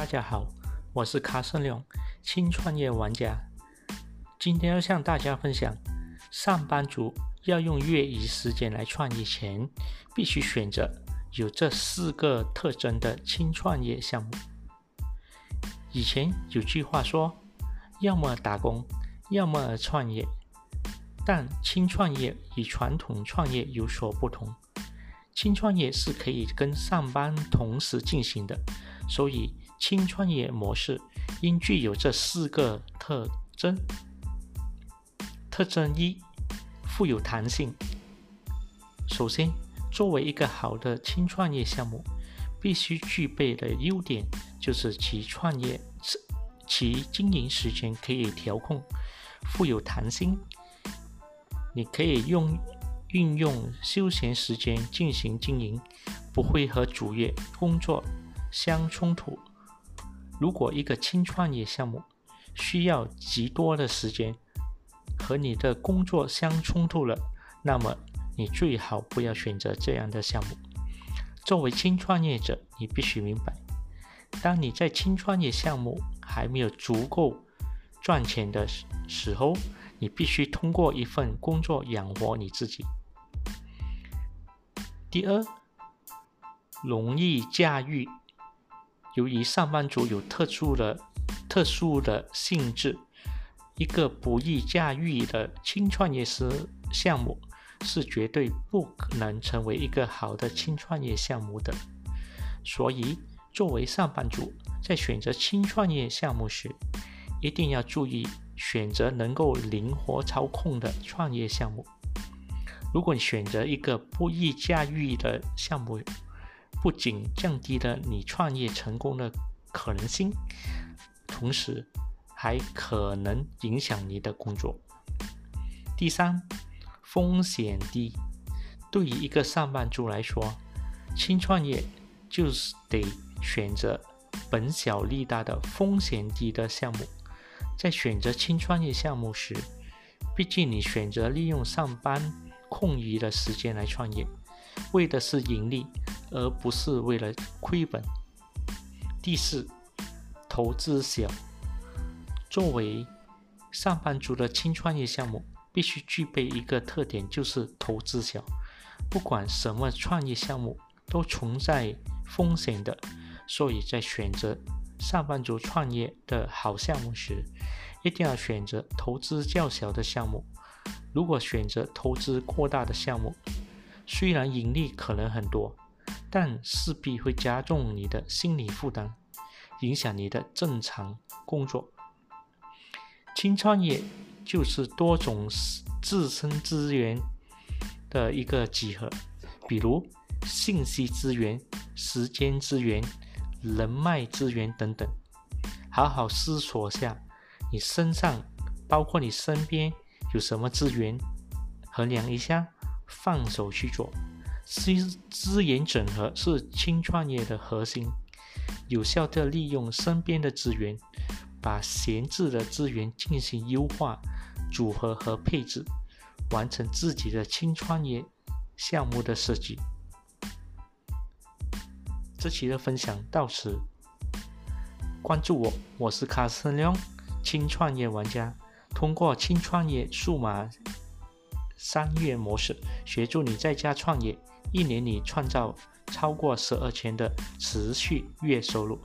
大家好，我是卡森龙，轻创业玩家。今天要向大家分享，上班族要用业余时间来创业前，必须选择有这四个特征的轻创业项目。以前有句话说，要么打工，要么创业。但轻创业与传统创业有所不同，轻创业是可以跟上班同时进行的，所以轻创业模式应具有这四个特征。特征一：富有弹性。首先，作为一个好的轻创业项目，必须具备的优点就是其创业其经营时间可以调控，富有弹性。你可以用运用休闲时间进行经营，不会和主业工作相冲突。如果一个轻创业项目需要极多的时间，和你的工作相冲突了，那么你最好不要选择这样的项目。作为轻创业者，你必须明白，当你在轻创业项目还没有足够赚钱的时候，你必须通过一份工作养活你自己。第二，容易驾驭。由于上班族有特殊的、特殊的性质，一个不易驾驭的轻创业时项目是绝对不可能成为一个好的轻创业项目的。所以，作为上班族，在选择轻创业项目时，一定要注意。选择能够灵活操控的创业项目。如果你选择一个不易驾驭的项目，不仅降低了你创业成功的可能性，同时还可能影响你的工作。第三，风险低。对于一个上班族来说，轻创业就是得选择本小利大的风险低的项目。在选择轻创业项目时，毕竟你选择利用上班空余的时间来创业，为的是盈利，而不是为了亏本。第四，投资小。作为上班族的轻创业项目，必须具备一个特点，就是投资小。不管什么创业项目都存在风险的，所以在选择。上班族创业的好项目时，一定要选择投资较小的项目。如果选择投资过大的项目，虽然盈利可能很多，但势必会加重你的心理负担，影响你的正常工作。轻创业就是多种自身资源的一个集合，比如信息资源、时间资源。人脉资源等等，好好思索下，你身上包括你身边有什么资源，衡量一下，放手去做。资资源整合是轻创业的核心，有效的利用身边的资源，把闲置的资源进行优化、组合和配置，完成自己的轻创业项目的设计。这期的分享到此，关注我，我是卡森亮，轻创业玩家，通过轻创业数码商业模式，协助你在家创业，一年里创造超过十二千的持续月收入。